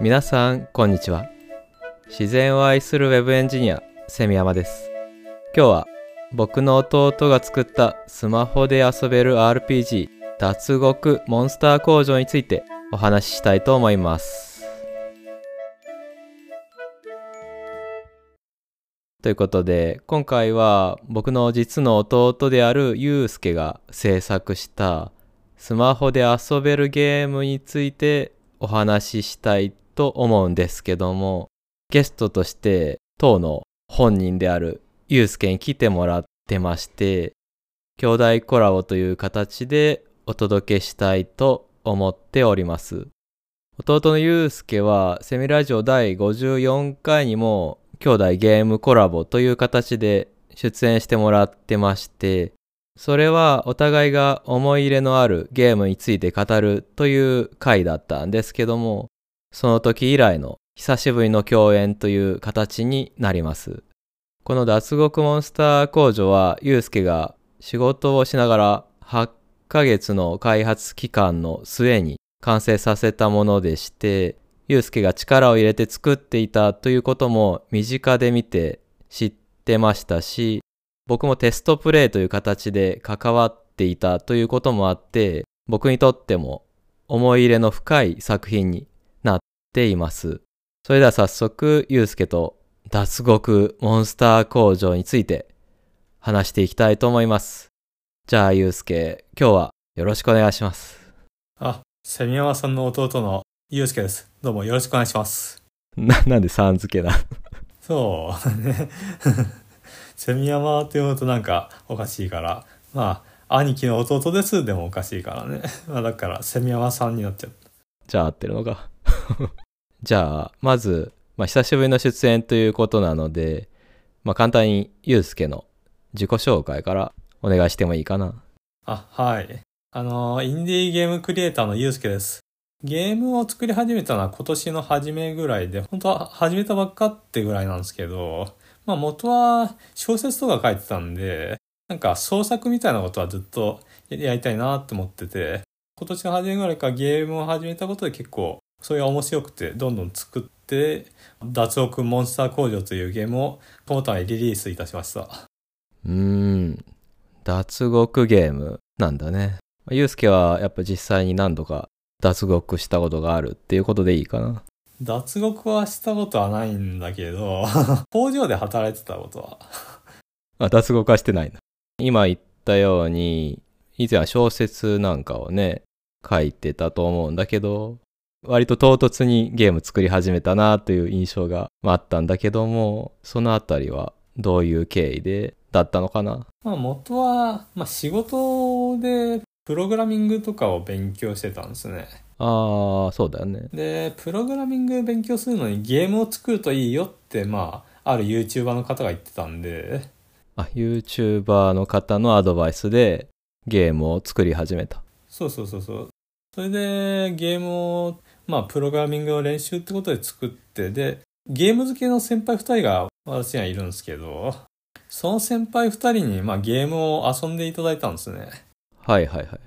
皆さんこんにちは。自然を愛するウェブエンジニアセミヤマです。今日は僕の弟が作ったスマホで遊べる RPG 脱獄モンスター工場についてお話ししたいと思います。ということで今回は僕の実の弟であるユうスケが制作したスマホで遊べるゲームについてお話ししたいと思うんですけどもゲストとして当の本人であるユうスケに来てもらってまして兄弟コラボという形でお届けしたいと思っております。弟のユうスケはセミラジオ第54回にも兄弟ゲームコラボという形で出演してもらってましてそれはお互いが思い入れのあるゲームについて語るという回だったんですけども、その時以来の久しぶりの共演という形になります。この脱獄モンスター工場は、ゆうすけが仕事をしながら8ヶ月の開発期間の末に完成させたものでして、ゆうすけが力を入れて作っていたということも身近で見て知ってましたし、僕もテストプレイという形で関わっていたということもあって、僕にとっても思い入れの深い作品になっています。それでは早速、ゆうすけと脱獄モンスター工場について話していきたいと思います。じゃあ、ゆうすけ、今日はよろしくお願いします。あ、セミヤマさんの弟のゆうすけです。どうもよろしくお願いします。な、なんでさん付けな そうねセミヤマって読むとなんかおかしいから、まあ、兄貴の弟ですでもおかしいからね。まあだから、セミヤマさんになっちゃった。じゃあ合ってるのか。じゃあ、まず、まあ久しぶりの出演ということなので、まあ簡単にゆうすけの自己紹介からお願いしてもいいかな。あ、はい。あの、インディーゲームクリエイターのゆうすけです。ゲームを作り始めたのは今年の初めぐらいで、本当は始めたばっかってぐらいなんですけど、まあ元は小説とか書いてたんで、なんか創作みたいなことはずっとやりたいなって思ってて、今年の初めぐらいからゲームを始めたことで結構それが面白くてどんどん作って、脱獄モンスター工場というゲームをこの度リリースいたしました。うーん、脱獄ゲームなんだね。ゆうすけはやっぱ実際に何度か脱獄したことがあるっていうことでいいかな。脱獄はしたことはないんだけど、工場で働いてたことは。あ、脱獄はしてないな。今言ったように、以前は小説なんかをね、書いてたと思うんだけど、割と唐突にゲーム作り始めたなという印象があったんだけども、そのあたりはどういう経緯でだったのかな？まあ元は、まあ仕事でプログラミングとかを勉強してたんですね。ああ、そうだよね。で、プログラミング勉強するのにゲームを作るといいよって、まあ、ある YouTuber の方が言ってたんで。あ、YouTuber の方のアドバイスでゲームを作り始めた。そうそうそうそう。それで、ゲームを、まあ、プログラミングの練習ってことで作って、で、ゲーム好きの先輩二人が私にはいるんですけど、その先輩二人に、まあ、ゲームを遊んでいただいたんですね。はいはいはい。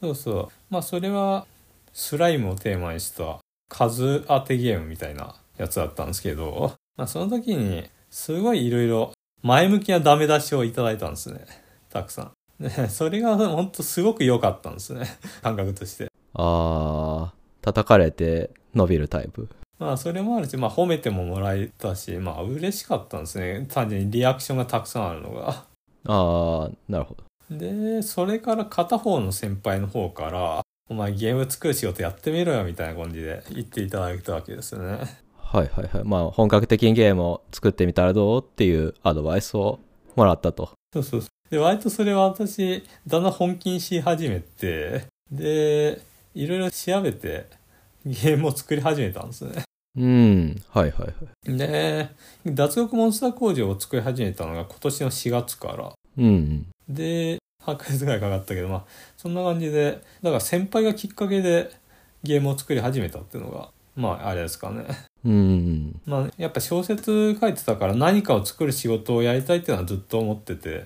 そうそう。まあ、それは、スライムをテーマにした数当てゲームみたいなやつだったんですけど、まあ、その時にすごいいろいろ前向きなダメ出しをいただいたんですね。たくさん。で、それが本当すごく良かったんですね。感覚として。ああ、叩かれて伸びるタイプ。まあそれもあるし、まあ褒めてももらえたし、まあ嬉しかったんですね。単純にリアクションがたくさんあるのが。ああ、なるほど。で、それから片方の先輩の方から、お前ゲーム作る仕事やってみろよみたいな感じで言っていただいたわけですよね。はいはいはい。まあ本格的にゲームを作ってみたらどうっていうアドバイスをもらったと。そうそうそう。で、割とそれは私、だんだん本気にし始めて、で、いろいろ調べてゲームを作り始めたんですね。うん。はいはいはい。で、脱獄モンスター工場を作り始めたのが今年の4月から。うん。で、8ヶ月ぐらいかかったけど、まあ、そんな感じで、だから先輩がきっかけでゲームを作り始めたっていうのが、まあ、あれですかね。うん。まあ、やっぱ小説書いてたから何かを作る仕事をやりたいっていうのはずっと思ってて、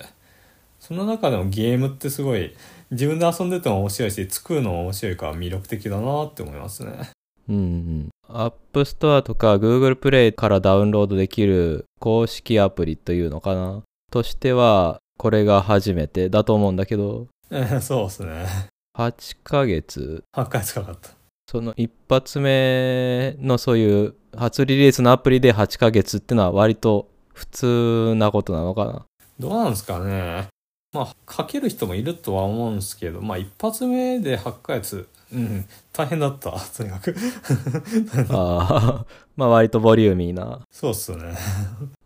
その中でもゲームってすごい自分で遊んでても面白いし、作るのも面白いから魅力的だなって思いますね。うんうん。App Store とか Google Play からダウンロードできる公式アプリというのかな？としては、これが初めてだと思うんだけど、え ーそうですね。8ヶ月、8回使かった。その一発目のそういう初リリースのアプリで8ヶ月ってのは割と普通なことなのかなどうなんですかね。まあ、かける人もいるとは思うんですけど、まあ、一発目で8ヶ月、うん、大変だった、とにかく。ああ、まあ割とボリューミーな。そうっすね。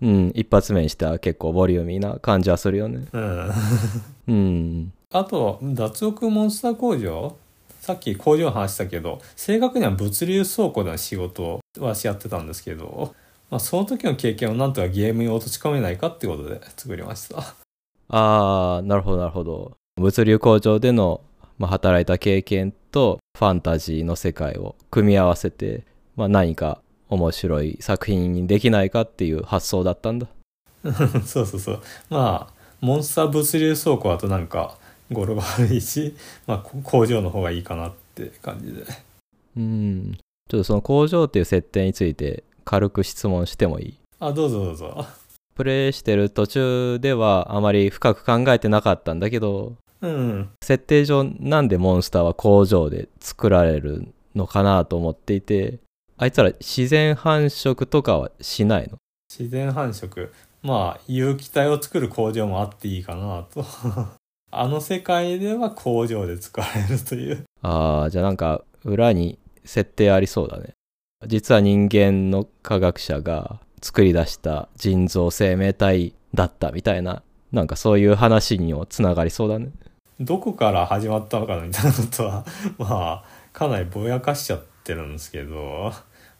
うん、一発目にしては結構ボリューミーな感じはするよね。うん。うん。あと、脱獄モンスター工場？さっき工場の話したけど、正確には物流倉庫での仕事はしやってたんですけど、まあ、その時の経験をなんとかゲームに落とし込めないかってことで作りました。ああ、なるほどなるほど。物流工場での、まあ、働いた経験とファンタジーの世界を組み合わせて、まあ、何か面白い作品にできないかっていう発想だったんだ。そうそうそう。まあ、モンスター物流倉庫だとなんか語呂が悪いし、まあ、こ工場の方がいいかなって感じで。うん。ちょっとその工場っていう設定について軽く質問してもいい？あ、どうぞどうぞ。プレイしてる途中ではあまり深く考えてなかったんだけど、うん。設定上なんでモンスターは工場で作られるのかなと思っていて、あいつら自然繁殖とかはしないの？自然繁殖。まあ、有機体を作る工場もあっていいかなと。あの世界では工場で使われるという。ああ、じゃあなんか裏に設定ありそうだね。実は人間の科学者が作り出した人造生命体だったみたいな、なんかそういう話にもつながりそうだね。どこから始まったのかなみたいなことは、まあ、かなりぼやかしちゃってるんですけど、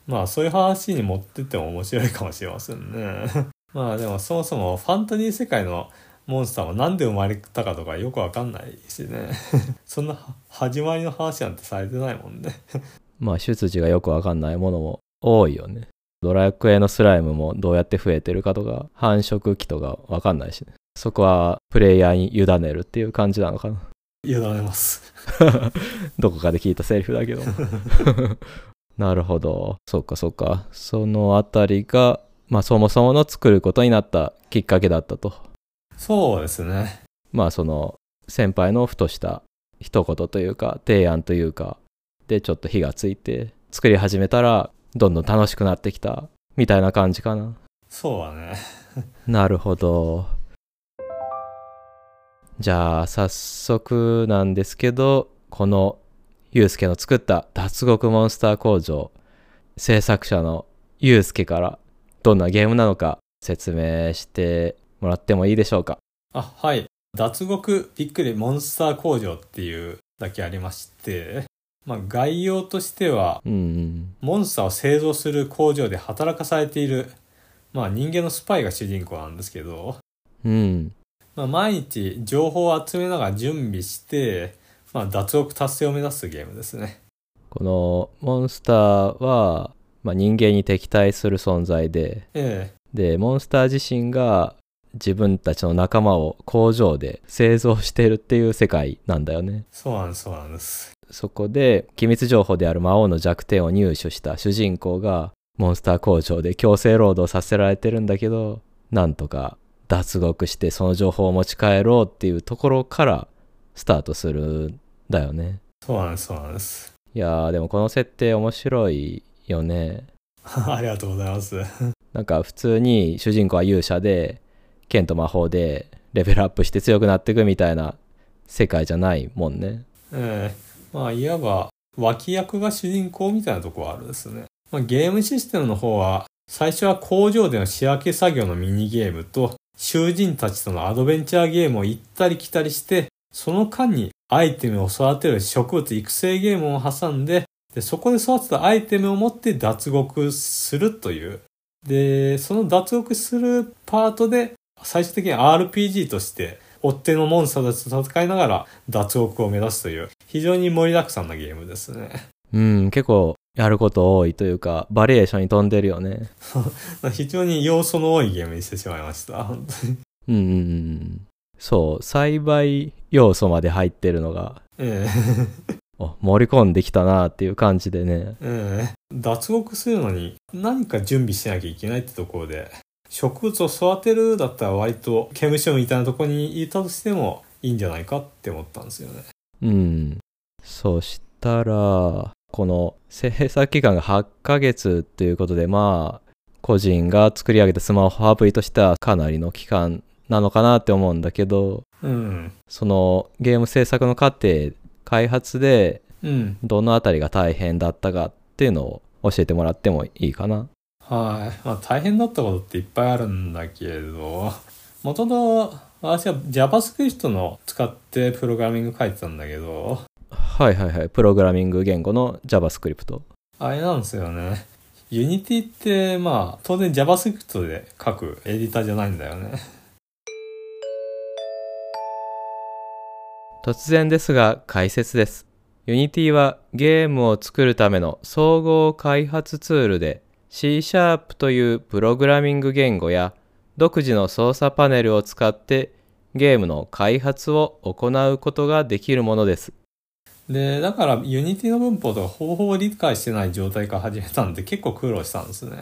まあそういう話に持ってっても面白いかもしれませんね。まあでもそもそもファンタジー世界のモンスターはなんで生まれたかとかよくわかんないしね。そんな始まりの話なんてされてないもんね。まあ出自がよくわかんないものも多いよね。ドラクエのスライムもどうやって増えてるかとか、繁殖期とかわかんないしね。そこはプレイヤーに委ねるっていう感じなのかな。委ねます。どこかで聞いたセリフだけど。なるほど。そっかそっか。そのあたりが、まあそもそもの作ることになったきっかけだったと。そうですね。まあその先輩のふとした一言というか提案というかでちょっと火がついて作り始めたらどんどん楽しくなってきたみたいな感じかな。そうだね。なるほど。じゃあ早速なんですけどこのゆうすけの作った脱獄モンスター工場制作者のゆうすけからどんなゲームなのか説明してもらってもいいでしょうかあ、はい。脱獄びっくりモンスター工場っていうだけありまして、まあ概要としては、うんうんモンスターを製造する工場で働かされている、まあ人間のスパイが主人公なんですけど、うんまあ毎日情報を集めながら準備して、まあ脱獄達成を目指すゲームですね。このモンスターは、まあ、人間に敵対する存在でえでモンスター自身が自分たちの仲間を工場で製造してるっていう世界なんだよねえ、そうなんです、そうなんです。そこで機密情報である魔王の弱点を入手した主人公がモンスター工場で強制労働させられてるんだけどなんとか脱獄してその情報を持ち帰ろうっていうところからスタートするんだよねそうなんです、そうなんです。いやーでもこの設定面白いよね ありがとうございます。なんか普通に主人公は勇者で剣と魔法でレベルアップして強くなっていくみたいな世界じゃないもんねええまあいわば脇役が主人公みたいなとこはあるですね。まあ、ゲームシステムの方は最初は工場での仕分け作業のミニゲームと囚人たちとのアドベンチャーゲームを行ったり来たりしてその間にアイテムを育てる植物育成ゲームを挟んででそこで育てたアイテムを持って脱獄するというでその脱獄するパートで最終的に RPG として追っ手のモンスターたちと戦いながら脱獄を目指すという非常に盛りだくさんなゲームですね。うん結構やること多いというかバリエーションに富んでるよね 非常に要素の多いゲームにしてしまいました。本当にうんうんうんそう栽培要素まで入ってるのがえ お盛り込んできたなっていう感じでね。うん。脱獄するのに何か準備しなきゃいけないってところで、植物を育てるだったら割と刑務所みたいなところにいたとしてもいいんじゃないかって思ったんですよね。うん。そしたら、この制作期間が8ヶ月ということで、まあ、個人が作り上げたスマホアプリとしてはかなりの期間なのかなって思うんだけど、うん。そのゲーム制作の過程、開発でうん。どのあたりが大変だったかっていうのを教えてもらってもいいかな。はい。まあ大変だったことっていっぱいあるんだけど、もともと私は JavaScript の使ってプログラミング書いてたんだけど、はいはいはい。プログラミング言語の JavaScript。あれなんですよね。Unity ってまあ当然 JavaScript で書くエディターじゃないんだよね。突然ですが解説です。Unity はゲームを作るための総合開発ツールで C シャープというプログラミング言語や独自の操作パネルを使ってゲームの開発を行うことができるものです。で、だから Unity の文法とかほぼほぼ理解してない状態から始めたんで結構苦労したんですね。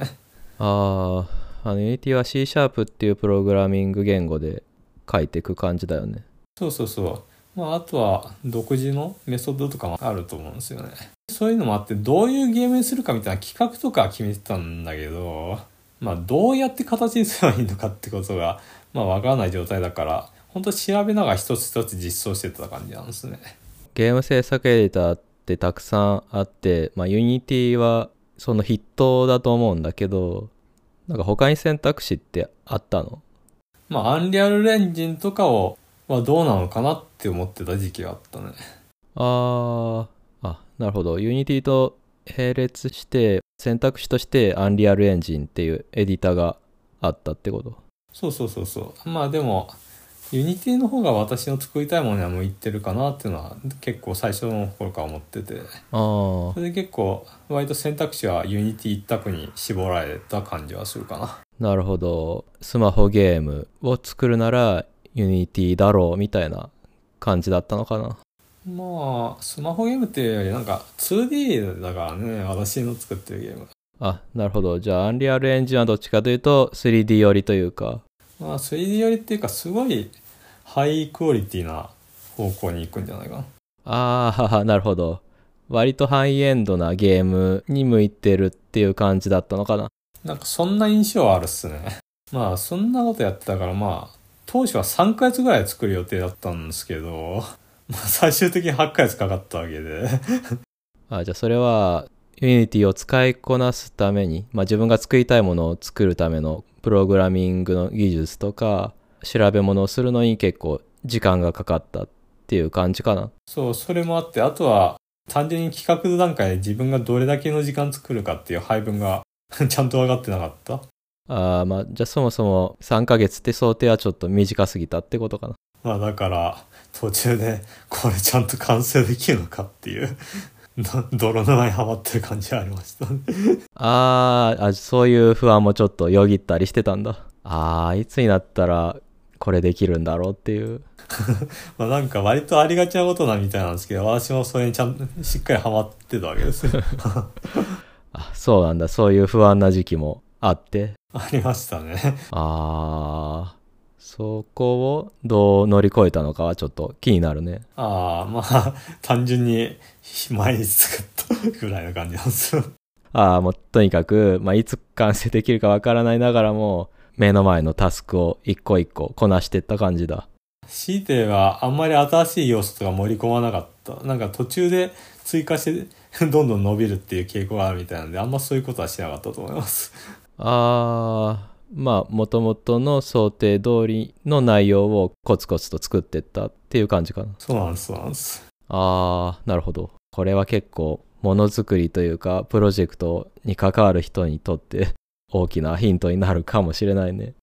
ああ、あの Unity は C シャープっていうプログラミング言語で書いていく感じだよね。そうそうそう。まああとは独自のメソッドとかもあると思うんですよね。そういうのもあってどういうゲームにするかみたいな企画とかは決めてたんだけど、まあどうやって形にすればいいのかってことがまあわからない状態だから、本当調べながら一つ一つ実装してた感じなんですね。ゲーム制作エディターってたくさんあって、まあ、Unity はその筆頭だと思うんだけど、なんか他に選択肢ってあったの？まあ Unreal Engine とかをはどうなのかなって思ってた時期があったね。あー、あ、なるほど。Unity と並列して選択肢として Unreal Engine っていうエディターがあったってこと？そうそうそうそう。まあでも、 Unity の方が私の作りたいものには向いてるかなっていうのは結構最初の頃から思ってて、それで結構割と選択肢は Unity 一択に絞られた感じはするかな。なるほど。スマホゲームを作るなら Unity だろうみたいな感じだったのかなまあ、スマホゲームっていうよりなんか 2D だからね、私の作ってるゲーム。あ、なるほど。じゃあ Unreal Engine はどっちかというと 3D 寄りというか、まあ 3D よりっていうかすごいハイクオリティな方向に行くんじゃないかな。ああ、なるほど。割とハイエンドなゲームに向いてるっていう感じだったのかな。なんかそんな印象はあるっすね。まあそんなことやってたからまあ当初は3ヶ月ぐらい作る予定だったんですけど、まあ最終的に8ヶ月かかったわけで。あじゃあそれは Unity を使いこなすために、まあ、自分が作りたいものを作るためのプログラミングの技術とか調べ物をするのに結構時間がかかったっていう感じかな。そう、それもあって、あとは単純に企画段階で自分がどれだけの時間作るかっていう配分が ちゃんと分かってなかった。ああまあじゃあそもそも3ヶ月って想定はちょっと短すぎたってことかな。まあだから途中でこれちゃんと完成できるのかっていう ど泥沼にはまってる感じはありましたね。あーあそういう不安もちょっとよぎったりしてたんだ。ああいつになったらこれできるんだろうっていう。まあなんか割とありがちなことなみたいなんですけど、私もそれにちゃんとしっかりハマってたわけですよ。あそうなんだそういう不安な時期もあって。ありましたね。ああそこをどう乗り越えたのかはちょっと気になるね。ああ、まあ、単純に毎日作ったぐらいの感じなんですよ。ああもうとにかく、まあ、いつ完成できるかわからないながらも目の前のタスクを一個一個こなしていった感じだ。強いてはあんまり新しい要素とか盛り込まなかった。なんか途中で追加してどんどん伸びるっていう傾向があるみたいなんで、あんまそういうことはしなかったと思います。ああまあもともとの想定通りの内容をコツコツと作っていったっていう感じかな。そうなんです、そうなんです。ああなるほど。これは結構ものづくりというかプロジェクトに関わる人にとって大きなヒントになるかもしれないね。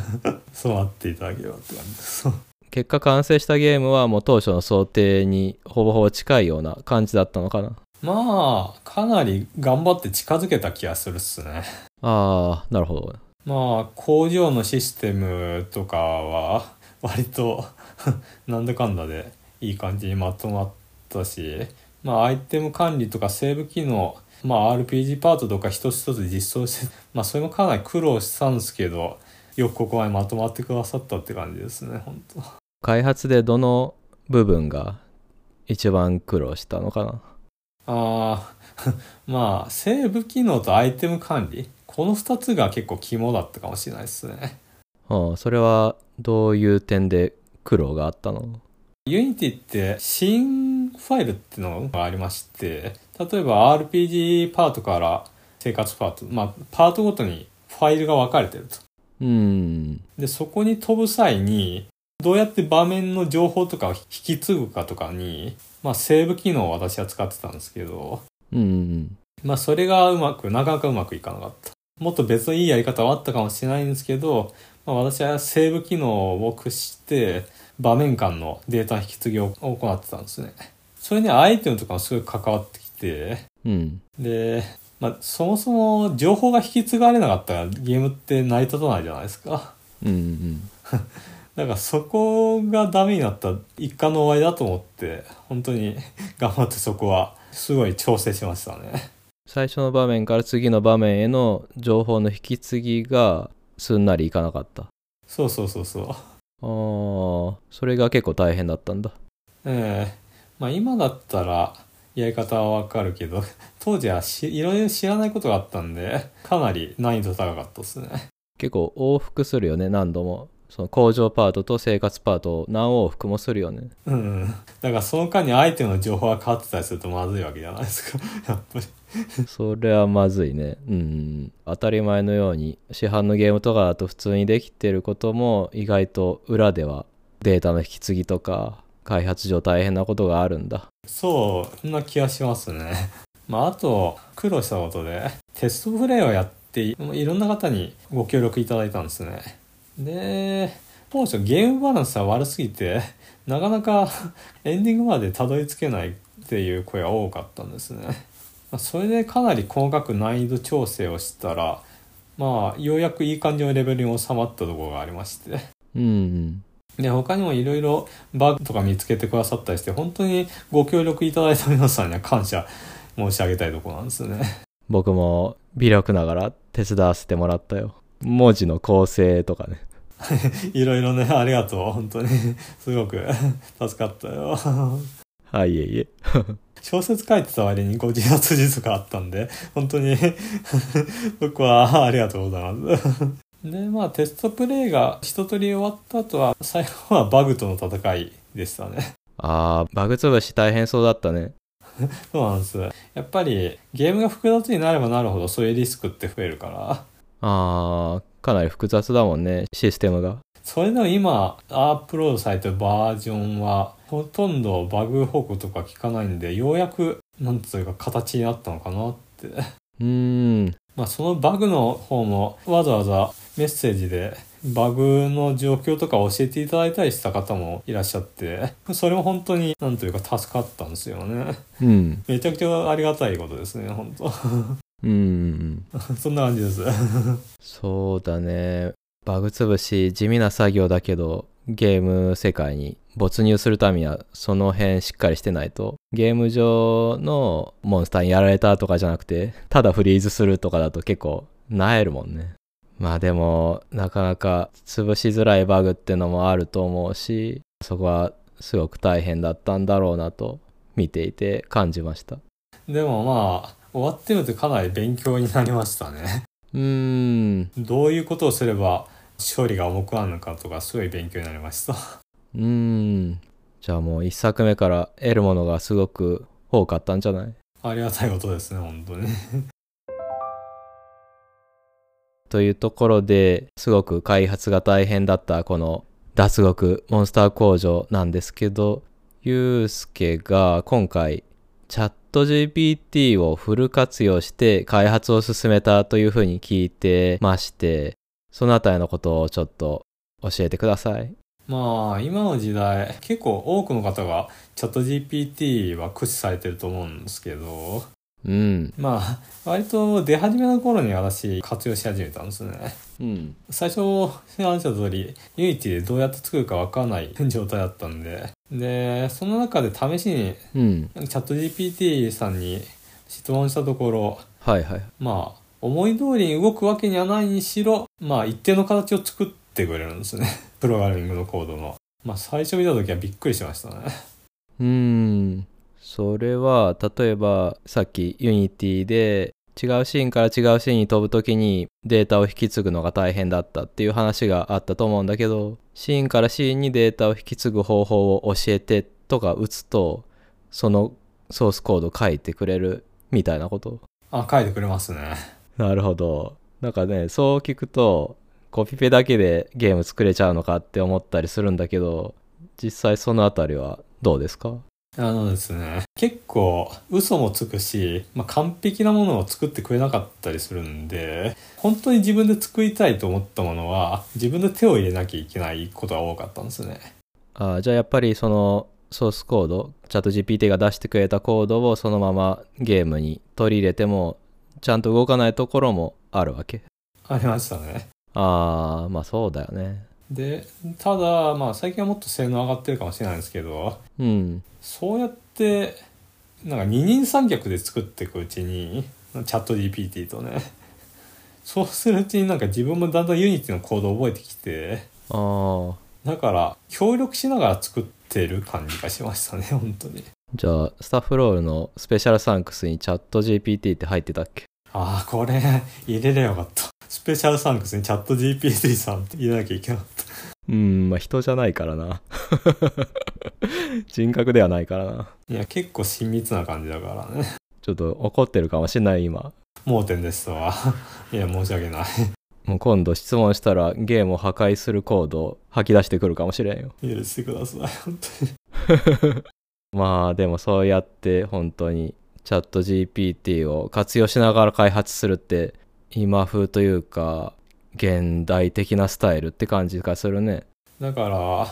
そうなっていただければって感じです。結果完成したゲームはもう当初の想定にほぼほぼ近いような感じだったのかな。まあ、かなり頑張って近づけた気がするっすね。ああなるほど。まあ、工場のシステムとかは、割と、なんだかんだでいい感じにまとまったし、まあアイテム管理とかセーブ機能、まあ RPG パートとか一つ一つ実装して、まあそれもかなり苦労したんですけど、よくここまでまとまってくださったって感じですね、本当開発でどの部分が一番苦労したのかな？ああ、まあ、セーブ機能とアイテム管理。この二つが結構肝だったかもしれないですね。ああそれはどういう点で苦労があったの？ Unity ってシーンファイルっていうのがありまして、例えば RPG パートから生活パート、まあ、パートごとにファイルが分かれてると。うんで、そこに飛ぶ際に、どうやって場面の情報とかを引き継ぐかとかに、まあ、セーブ機能を私は使ってたんですけど、うんうんまあ、それがうまく、なかなかうまくいかなかった。もっと別のいいやり方はあったかもしれないんですけど、まあ、私はセーブ機能を駆使して、場面間のデータの引き継ぎを行ってたんですね。それにアイテムとかもすごい関わってきて、うんで、まあ、そもそも情報が引き継がれなかったらゲームって成り立たないじゃないですか。うんうん だからそこがダメになった一貫の終わりだと思って、本当に頑張ってそこはすごい調整しましたね。最初の場面から次の場面への情報の引き継ぎがすんなりいかなかったあそうそうそうそう。あそれが結構大変だったんだええまあ今だったらやり方はわかるけど、当時はしいろいろ知らないことがあったんで、かなり難易度高かったですね。結構往復するよね何度もその工場パートと生活パートを何往復もするよねうん。だからその間にアイテムの情報が変わってたりするとまずいわけじゃないですか。やっぱり。それはまずいねうん当たり前のように市販のゲームとかだと普通にできてることも意外と裏ではデータの引き継ぎとか開発上大変なことがあるんだそう、そんな気がしますね。まああと、苦労したことで、テストプレイをやって、いろんな方にご協力いただいたんですね。で、当初ゲームバランスは悪すぎて、なかなか エンディングまでたどり着けないっていう声が多かったんですね。まあそれでかなり細かく難易度調整をしたら、まあ、ようやくいい感じのレベルに収まったところがありまして。うんうんで、他にもいろいろバグとか見つけてくださったりして、本当にご協力いただいた皆さんには感謝申し上げたいところなんですよね。僕も微力ながら手伝わせてもらったよ文字の構成とかね いろいろね、ありがとう。本当に。すごく 助かったよ。はいいえいえ小説書いてた割にご自発自とかあったんで、本当に僕はありがとうございます。で、まあテストプレイが一通り終わった後は、最後はバグとの戦いでしたね。あーバグ潰し大変そうだったねそうなんです。やっぱりゲームが複雑になればなるほどそういうリスクって増えるから、あーかなり複雑だもんねシステムがそれでも今、アップロードされてるバージョンは、ほとんどバグ報告とか聞かないんで、ようやく、なんというか形になったのかなって。うーんまあそのバグの方も、わざわざメッセージで、バグの状況とか教えていただいたりした方もいらっしゃって、それも本当に、なんというか助かったんですよね。うんめちゃくちゃありがたいことですね、本当うん。そんな感じです。そうだね。バグ潰し地味な作業だけどゲーム世界に没入するためにはその辺しっかりしてないとゲーム上のモンスターにやられたとかじゃなくてただフリーズするとかだと結構なえるもんね。まあでもなかなか潰しづらいバグってのもあると思うしそこはすごく大変だったんだろうなと見ていて感じました。でもまあ、終わってみるとかなり勉強になりましたね。うーんどういうことをすれば勝利が重くなるのかとかすごい勉強になりました。うーん。じゃあもう一作目から得るものがすごく多かったんじゃない？ありがたいことですね、本当に。というところですごく開発が大変だったこの脱獄モンスター工場なんですけど、ゆうすけが今回チャット GPT をフル活用して開発を進めたというふうに聞いてまして、そのあたりのことをちょっと教えてください。まあ、今の時代、結構多くの方がチャット GPT は駆使されてると思うんですけど、うん。まあ、割と出始めの頃に私活用し始めたんですね。うん。最初、話した通り、 Unity でどうやって作るかわからない状態だったんで、で、その中で試しに、うんチャット GPT さんに質問したところ、はいはいまあ、思い通りに動くわけにはないにしろ、まあ、一定の形を作ってくれるんですね。プログラミングのコードの。まあ、最初見た時はびっくりしましたね。うーんそれは例えばさっき Unity で違うシーンから違うシーンに飛ぶ時にデータを引き継ぐのが大変だったっていう話があったと思うんだけどシーンからシーンにデータを引き継ぐ方法を教えてとか打つとそのソースコード書いてくれるみたいなこと？あ、書いてくれますね。なるほど。なんかねそう聞くとコピペだけでゲーム作れちゃうのかって思ったりするんだけど実際そのあたりはどうですか？あのですね、結構嘘もつくし、まあ、完璧なものを作ってくれなかったりするんで、本当に自分で作りたいと思ったものは、自分で手を入れなきゃいけないことが多かったんですね。あじゃあやっぱりそのソースコードチャット GPT が出してくれたコードをそのままゲームに取り入れてもちゃんと動かないところもあるわけ？ありましたね。ああまあそうだよねで、ただ、まあ最近はもっと性能上がってるかもしれないんですけど、うんそうやって、なんか二人三脚で作っていくうちに、 ChatGPT とね、そうするうちになんか自分もだんだん Unity のコードを覚えてきて、ああだから協力しながら作ってる感じがしましたね、本当に。じゃあスタッフロールのスペシャルサンクスにチャット GPT って入ってたっけ？ああ、これ入れればよかった。スペシャルサンクスにチャット GPT さんって入れなきゃいけなかった。うんまあ人じゃないからな 人格ではないからないや、結構親密な感じだからね。ちょっと怒ってるかもしれない今盲点ですわ。いや、申し訳ない。もう今度質問したらゲームを破壊するコードを吐き出してくるかもしれんよ許してください、本当に。まあでもそうやって本当にチャット GPT を活用しながら開発するって今風というか現代的なスタイルって感じがするねだから、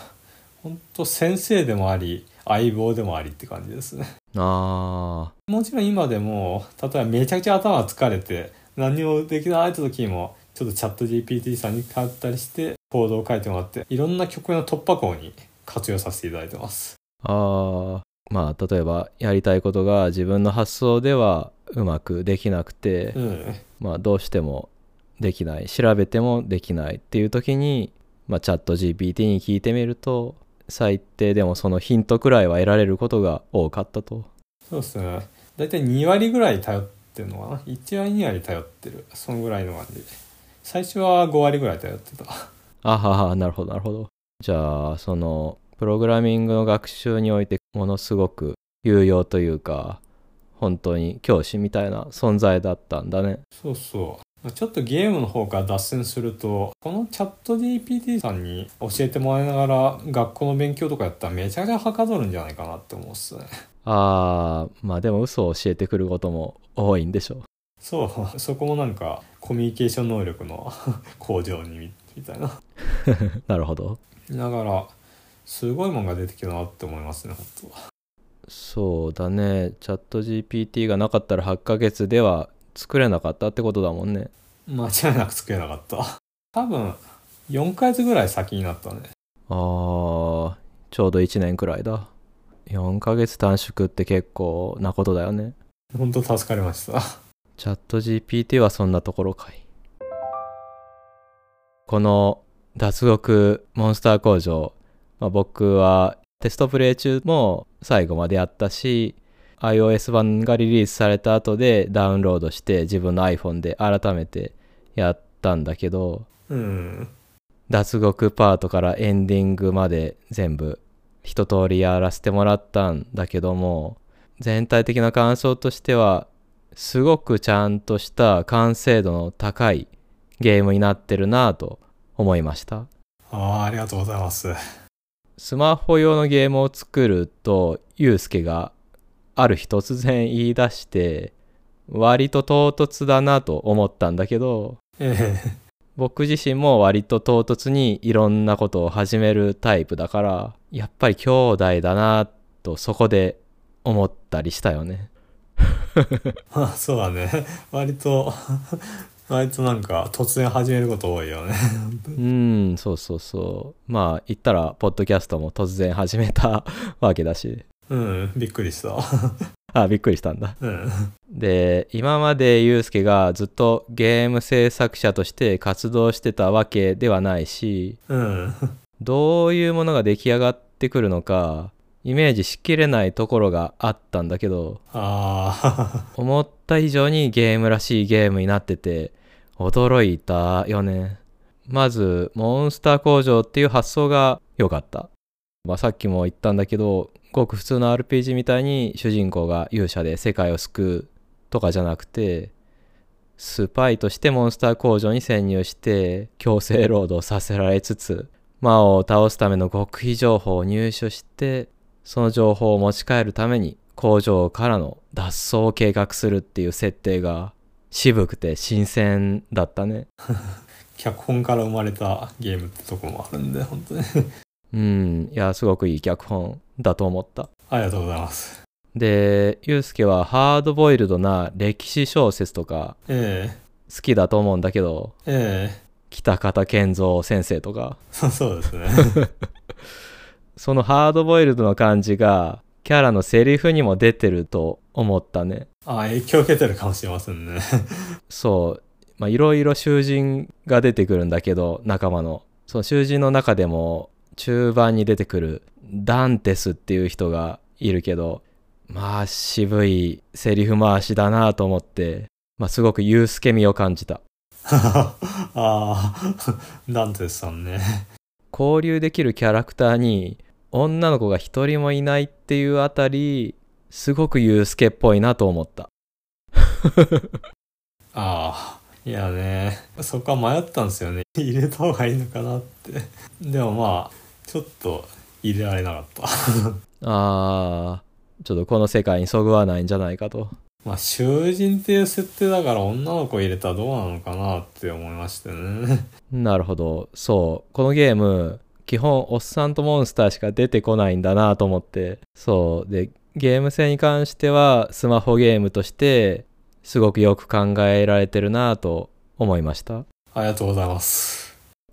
本当先生でもあり、相棒でもありって感じですね。あもちろん今でも、例えばめちゃくちゃ頭が疲れて、何もできないって時も、ちょっとチャット GPT さんに変わったりして、コードを書いてもらって、いろんな曲の突破口に活用させていただいてます。ーあーまあ例えばやりたいことが自分の発想ではうまくできなくて、うん。まあどうしてもできない調べてもできないっていう時に、まあ、チャット GPT に聞いてみると最低でもそのヒントくらいは得られることが多かったとそうですね。だいたい2割ぐらい頼ってるのかな ?1 割2割頼ってる。そのぐらいの感じ。最初は5割ぐらい頼ってた。あははなるほどなるほどじゃあそのプログラミングの学習においてものすごく有用というか本当に教師みたいな存在だったんだねそうそう。ちょっとゲームの方から脱線すると、このチャット GPT さんに教えてもらいながら学校の勉強とかやったらめちゃくちゃはかどるんじゃないかなって思うっすね。あーまあでも嘘を教えてくることも多いんでしょそう、そこもなんかコミュニケーション能力の向上にみみたいな。なるほどだから、すごいもんが出てきたなって思いますね、本当は。そうだねチャット GPT がなかったら8ヶ月では作れなかったってことだもんね間違いなく作れなかった。多分、4ヶ月ぐらい先になったね。あーちょうど1年くらいだ4ヶ月短縮って結構なことだよね本当助かりました。チャット GPT はそんなところかいこの脱獄モンスター工場、まあ、僕はテストプレイ中も最後までやったし iOS 版がリリースされた後でダウンロードして自分の iPhone で改めてやったんだけどうん。脱獄パートからエンディングまで全部一通りやらせてもらったんだけども全体的な感想としてはすごくちゃんとした完成度の高いゲームになってるなぁと思いましたああ、ありがとうございます。スマホ用のゲームを作るとユうスケがある日突然言い出して割と唐突だなと思ったんだけどええ僕自身も割と唐突にいろんなことを始めるタイプだからやっぱり兄弟だなとそこで思ったりしたよね まあそうだね。割と 割となんか突然始めること多いよね。うん、そうそうそう。まあ、言ったら、ポッドキャストも突然始めたわけだし。うん、びっくりした。あ、びっくりしたんだ。うん。で、今までユうスケがずっとゲーム制作者として活動してたわけではないし、うん。どういうものが出来上がってくるのか、イメージしきれないところがあったんだけど、あ思った以上にゲームらしいゲームになってて、驚いたよね。まず、モンスター工場っていう発想が良かった。まあ、さっきも言ったんだけど、ごく普通の RPG みたいに主人公が勇者で世界を救うとかじゃなくて、スパイとしてモンスター工場に潜入して強制労働させられつつ、魔王を倒すための極秘情報を入手して、その情報を持ち帰るために工場からの脱走を計画するっていう設定が渋くて新鮮だったね。脚本から生まれたゲームってとこもあるんで、本当に。うん、いや、すごくいい脚本だと思った。ありがとうございます。で、ゆうすけはハードボイルドな歴史小説とかえ好きだと思うんだけど、えええ北方健三先生とか、そうそうですね。そのハードボイルドの感じがキャラのセリフにも出てると思ったね。あ影響を受けてるかもしれませんね。そう、まあ、いろいろ囚人が出てくるんだけど、仲間の。その囚人の中でも、中盤に出てくるダンテスっていう人がいるけど、まあ、渋いセリフ回しだなと思って、まあ、すごくユースケミを感じた。ああ、ダンテスさんね。交流できるキャラクターに、女の子が一人もいないっていうあたり、すごくユースケっぽいなと思った。ああ、いやね、そこは迷ったんですよね。入れた方がいいのかなって。でもまあ、ちょっと入れられなかった。あー、ちょっとこの世界にそぐわないんじゃないかと。まあ、囚人っていう設定だから女の子入れたらどうなのかなって思いましてね。なるほど。そう。このゲーム、基本、おっさんとモンスターしか出てこないんだなと思って。そう。で、ゲーム性に関しては、スマホゲームとして、すごくよく考えられてるなと思いました。ありがとうございます。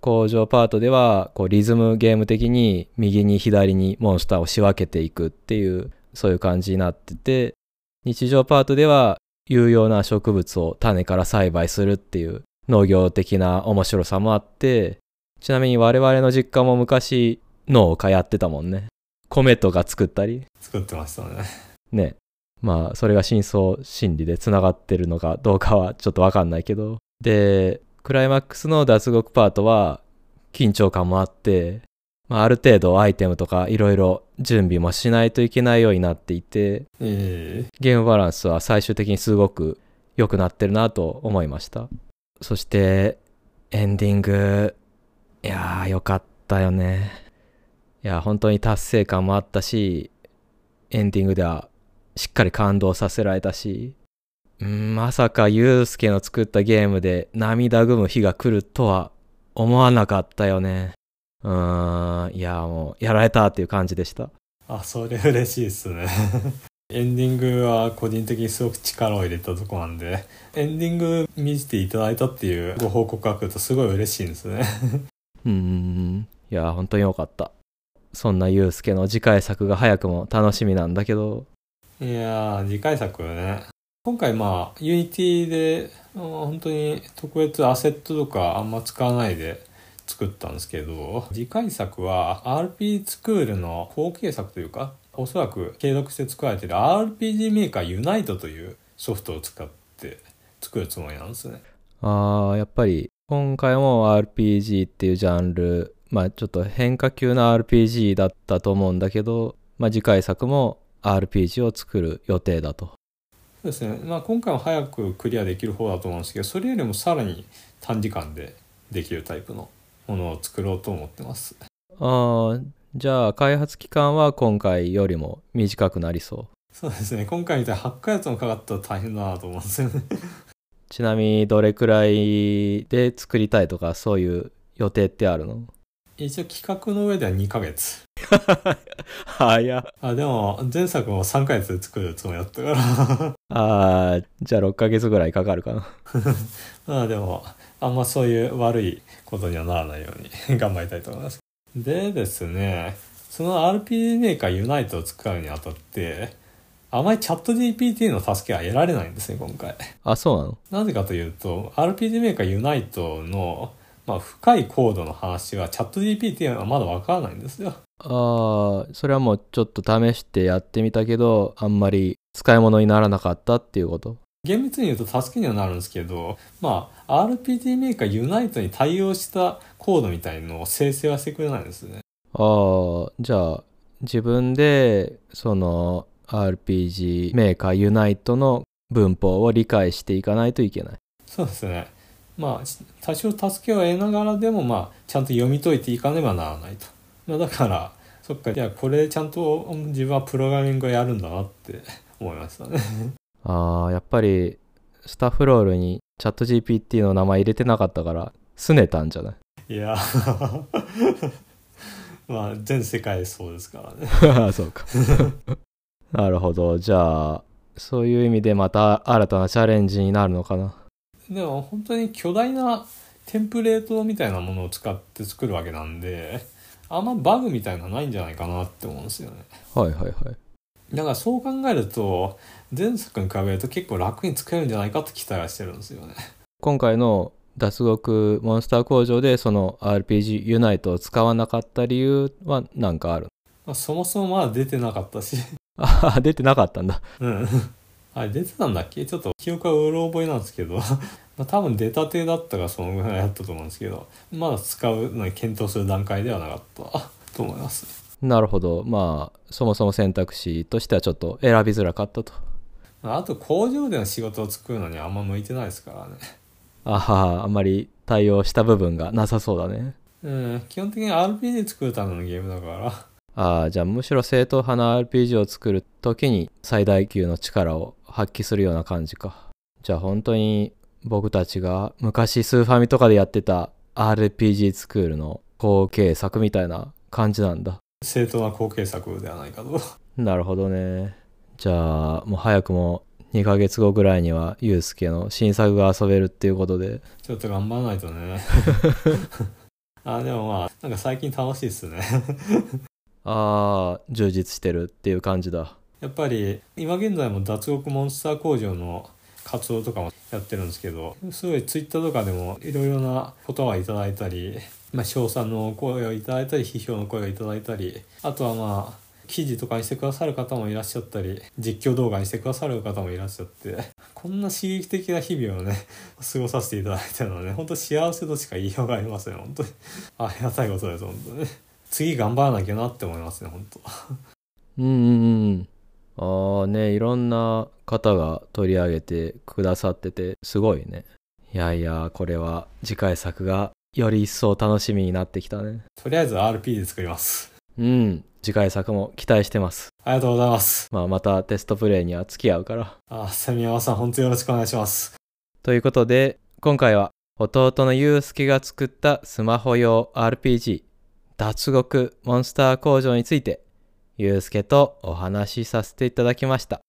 工場パートでは、こう、リズムゲーム的に、右に左にモンスターを仕分けていくっていう、そういう感じになってて、日常パートでは、有用な植物を種から栽培するっていう農業的な面白さもあって、ちなみに我々の実家も昔農家やってたもんね。米とか作ったり。作ってましたね。ね。まあ、それが真相心理で繋がってるのかどうかはちょっとわかんないけど。で、クライマックスの脱獄パートは緊張感もあって、まあ、ある程度アイテムとかいろいろ準備もしないといけないようになっていて、えゲームバランスは最終的にすごく良くなってるなと思いました。そして、エンディング、いやー、良かったよね。いや、本当に達成感もあったし、エンディングではしっかり感動させられたし、うんまさかユうスケの作ったゲームで涙ぐむ日が来るとは思わなかったよね。うーん、いや、もう、やられたっていう感じでした。あ、それ嬉しいっすね。エンディングは個人的にすごく力を入れたとこなんで、エンディング見せていただいたっていうご報告が来るとすごい嬉しいんですね。うーん。いや、本当に良かった。そんなユうスケの次回作が早くも楽しみなんだけど、いやー、次回作ね。今回まあ、 Unity で、本当に特別アセットとかあんま使わないで作ったんですけど、次回作は RP スクールの後継作というか、おそらく継続して作られている RPG メーカーユナイトというソフトを使って作るつもりなんですね。あー、やっぱり今回も RPG っていうジャンル、まあちょっと変化球な RPG だったと思うんだけど、まあ次回作も RPG を作る予定だと。そうですね。まあ今回は早くクリアできる方だと思うんですけど、それよりもさらに短時間でできるタイプのものを作ろうと思ってます。あー、じゃあ開発期間は今回よりも短くなりそう。そうですね。今回みたいに8ヶ月もかかったら大変だなと思うんですよね。ちなみにどれくらいで作りたいとかそういう予定ってあるの？一応企画の上では2ヶ月。早っ。あ、でも、前作も3ヶ月で作るつもりだったから。あー、じゃあ6ヶ月ぐらいかかるかな。まあでも、あんまそういう悪いことにはならないように頑張りたいと思います。でですね、その RPG メーカーユナイトを使うにあたって、あまりチャット GPT の助けは得られないんですね、今回。あ、そうなの？なぜかというと、RPG メーカーユナイトの、まあ、深いコードの話はチャット GPT はまだわからないんですよ。あー、それはもうちょっと試してやってみたけど、あんまり使い物にならなかったっていうこと？厳密に言うと助けにはなるんですけど、まあ、RPG メーカーユナイトに対応したコードみたいのを生成はしてくれないんですね。あー、じゃあ自分でその RPG メーカーユナイトの文法を理解していかないといけない。そうですね。まあ、多少助けを得ながらでも、まあ、ちゃんと読み解いていかねばならないと。まあ、だから、そっか、いや、これちゃんと自分はプログラミングをやるんだなって 思いましたね。あー、やっぱりスタッフロールにチャット GPT の名前入れてなかったから、拗ねたんじゃない？いや、まあ、全世界そうですからね。そうか。なるほど。じゃあ、そういう意味でまた新たなチャレンジになるのかな？でも、本当に巨大なテンプレートみたいなものを使って作るわけなんで、あんまバグみたいなのないんじゃないかなって思うんですよね。はいはいはい。だからそう考えると、前作に比べると結構楽に使えるんじゃないかって期待はしてるんですよね。今回の脱獄モンスター工場でその RPG ユナイトを使わなかった理由は何かあるまあ、そもそもまだ出てなかったし。あ出てなかったんだ。うん。あれ出てたんだっけ？ちょっと記憶はうろ覚えなんですけど。まあ多分出たてだったからそのぐらいやったと思うんですけど、まだ使うのに検討する段階ではなかったと思います。なるほど。まあ、そもそも選択肢としてはちょっと選びづらかったと。まああと工場での仕事を作るのにあんま向いてないですからね。あはあんまり対応した部分がなさそうだね。うん、基本的に RPG 作るためのゲームだから。ああ、じゃあむしろ正統派な RPG を作るときに最大級の力を発揮するような感じか。じゃあ本当に僕たちが昔スーファミとかでやってた RPG スクールの後継作みたいな感じなんだ。正当な後継作ではないかと。なるほどね。じゃあもう早くも2ヶ月後ぐらいにはユうスケの新作が遊べるっていうことで。ちょっと頑張らないとね。あ、でもまあ、なんか最近楽しいっすね。ああ、充実してるっていう感じだ。やっぱり今現在も脱獄モンスター工場の活動とかもやってるんですけどすごいツイッターとかでもいろいろな言葉をいただいたり、まあ、称賛の声をいただいたり批評の声をいただいたりあとはまあ記事とかにしてくださる方もいらっしゃったり実況動画にしてくださる方もいらっしゃってこんな刺激的な日々をね過ごさせていただいてるのはね本当幸せとしか言いようがありません。本当に。ありがたいことです本当ね次頑張らなきゃなって思いますね本当。うんうんうん。ああね、いろんな方が取り上げてくださってて、すごいね。いやいや、これは次回作がより一層楽しみになってきたね。とりあえず RP で作りますうん、次回作も期待してます。ありがとうございますまあまたテストプレイには付き合うから。あ、セミヤマさん、本当よろしくお願いします。ということで、今回は弟のユうスケが作ったスマホ用 RPG 脱獄モンスター工場について、ゆうすけとお話しさせていただきました。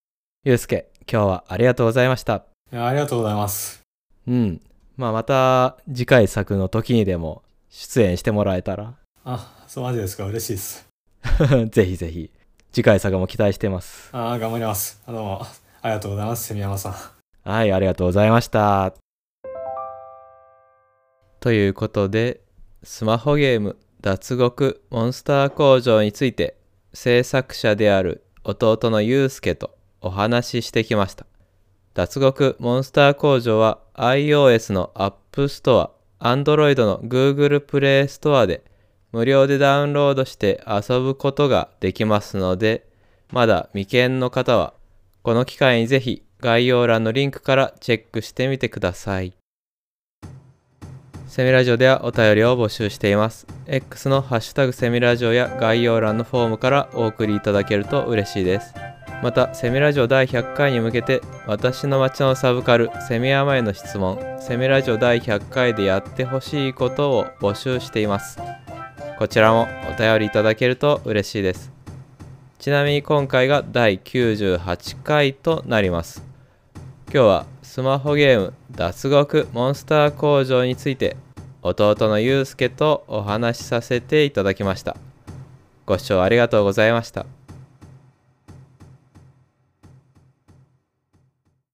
ゆうすけ、今日はありがとうございました。いやありがとうございます。うん。まあまた次回作の時にでも出演してもらえたら、あ、そうマジですか。嬉しいです。ぜひぜひ次回作も期待してます。あ、頑張ります。あどうも、ありがとうございます、セミヤマさん。はい、ありがとうございました。ということで、スマホゲーム脱獄モンスター工場について制作者である弟のゆうすけとお話ししてきました。脱獄モンスター工場は iOS の App Store、Android の Google Play Store で無料でダウンロードして遊ぶことができますので、まだ未見の方はこの機会にぜひ概要欄のリンクからチェックしてみてください。セミラジオではお便りを募集しています。X のハッシュタグセミラジオや概要欄のフォームからお送りいただけると嬉しいです。また、セミラジオ第100回に向けて私の街のサブカルセミヤマへの質問、セミラジオ第100回でやってほしいことを募集しています。こちらもお便りいただけると嬉しいですちなみに今回が第98回となります今日はスマホゲーム脱獄モンスター工場について弟のゆうすけとお話しさせていただきました。ご視聴ありがとうございました。